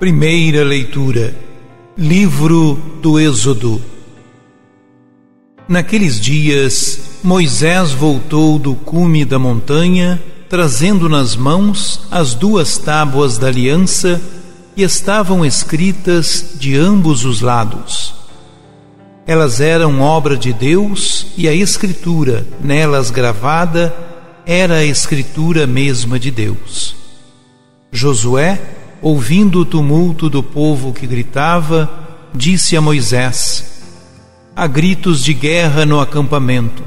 Primeira leitura. Livro do Êxodo. Naqueles dias, Moisés voltou do cume da montanha, trazendo nas mãos as duas tábuas da aliança e estavam escritas de ambos os lados. Elas eram obra de Deus e a escritura nelas gravada era a escritura mesma de Deus. Josué ouvindo o tumulto do povo que gritava, disse a Moisés: Há gritos de guerra no acampamento.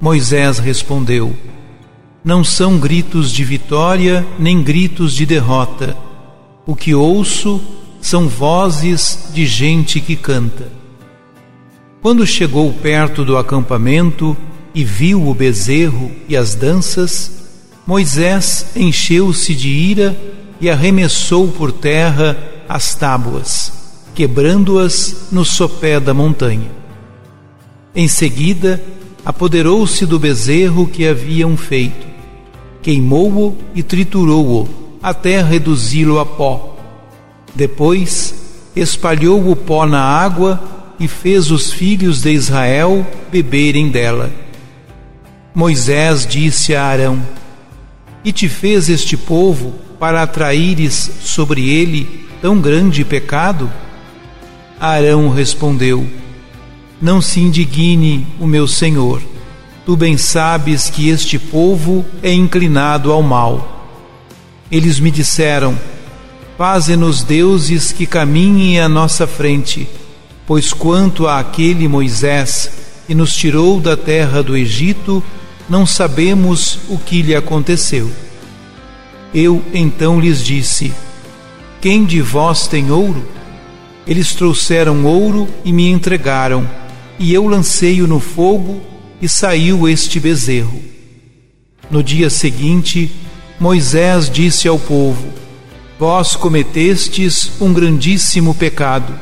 Moisés respondeu: Não são gritos de vitória nem gritos de derrota. O que ouço são vozes de gente que canta. Quando chegou perto do acampamento e viu o bezerro e as danças, Moisés encheu-se de ira e arremessou por terra as tábuas, quebrando-as no sopé da montanha. Em seguida, apoderou-se do bezerro que haviam feito, queimou-o e triturou-o, até reduzi-lo a pó. Depois, espalhou o pó na água e fez os filhos de Israel beberem dela. Moisés disse a Arão: E te fez este povo para atraíres sobre ele tão grande pecado? Arão respondeu: Não se indigne o meu senhor. Tu bem sabes que este povo é inclinado ao mal. Eles me disseram: Faze-nos deuses que caminhem à nossa frente, pois quanto a aquele Moisés que nos tirou da terra do Egito, não sabemos o que lhe aconteceu. Eu então lhes disse: Quem de vós tem ouro? Eles trouxeram ouro e me entregaram, e eu lancei-o no fogo e saiu este bezerro. No dia seguinte, Moisés disse ao povo: Vós cometestes um grandíssimo pecado,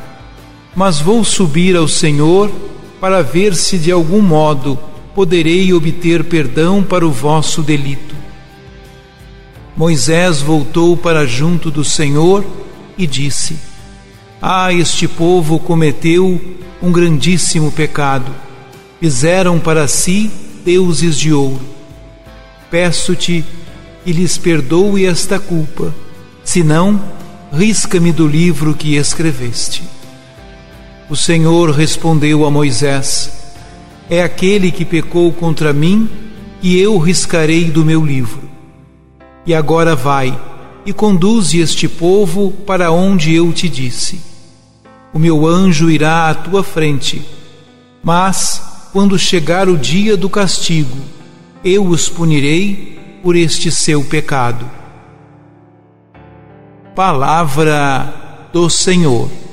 mas vou subir ao Senhor para ver se de algum modo poderei obter perdão para o vosso delito. Moisés voltou para junto do Senhor e disse: Ah, este povo cometeu um grandíssimo pecado. Fizeram para si deuses de ouro. Peço-te que lhes perdoe esta culpa, senão, risca-me do livro que escreveste. O Senhor respondeu a Moisés: É aquele que pecou contra mim, e eu riscarei do meu livro. E agora vai e conduze este povo para onde eu te disse. O meu anjo irá à tua frente, mas quando chegar o dia do castigo, eu os punirei por este seu pecado. Palavra do Senhor.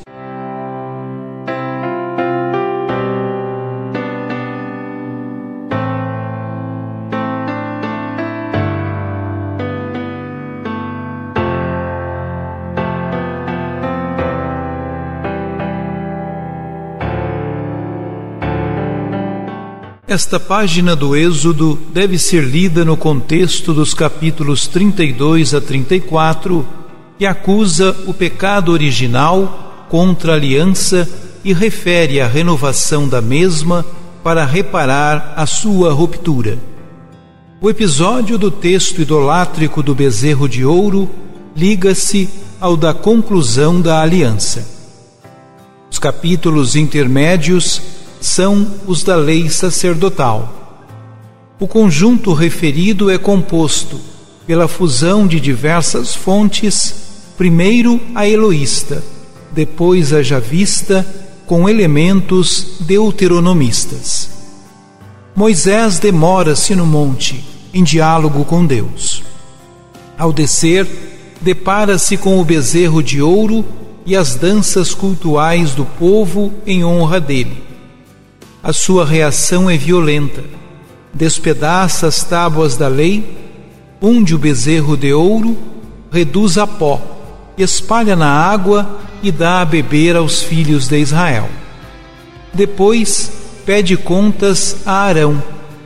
Esta página do Êxodo deve ser lida no contexto dos capítulos 32 a 34, que acusa o pecado original contra a aliança e refere à renovação da mesma para reparar a sua ruptura. O episódio do texto idolátrico do bezerro de ouro liga-se ao da conclusão da aliança. Os capítulos intermédios são os da lei sacerdotal. O conjunto referido é composto pela fusão de diversas fontes, primeiro a eloísta, depois a javista, com elementos deuteronomistas. Moisés demora-se no monte, em diálogo com Deus. Ao descer, depara-se com o bezerro de ouro e as danças cultuais do povo em honra dele a sua reação é violenta. Despedaça as tábuas da lei, unde o bezerro de ouro, reduz a pó, espalha na água e dá a beber aos filhos de Israel. Depois pede contas a Arão,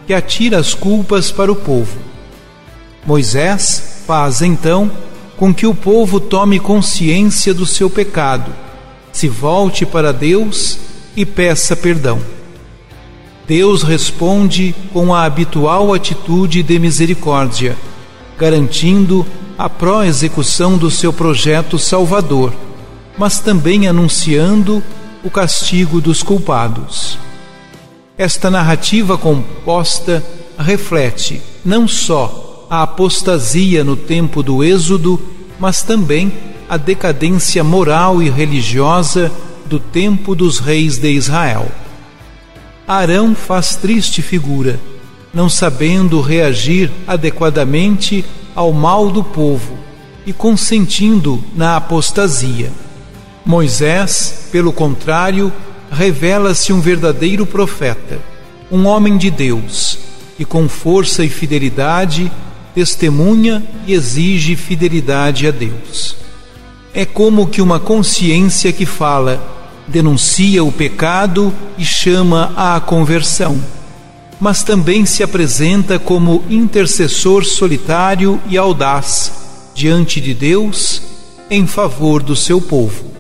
que atira as culpas para o povo. Moisés faz então com que o povo tome consciência do seu pecado, se volte para Deus e peça perdão. Deus responde com a habitual atitude de misericórdia, garantindo a pró-execução do seu projeto salvador, mas também anunciando o castigo dos culpados. Esta narrativa composta reflete não só a apostasia no tempo do Êxodo, mas também a decadência moral e religiosa do tempo dos reis de Israel. Arão faz triste figura, não sabendo reagir adequadamente ao mal do povo e consentindo na apostasia. Moisés, pelo contrário, revela-se um verdadeiro profeta, um homem de Deus, e com força e fidelidade testemunha e exige fidelidade a Deus. É como que uma consciência que fala denuncia o pecado e chama à conversão, mas também se apresenta como intercessor solitário e audaz diante de Deus em favor do seu povo.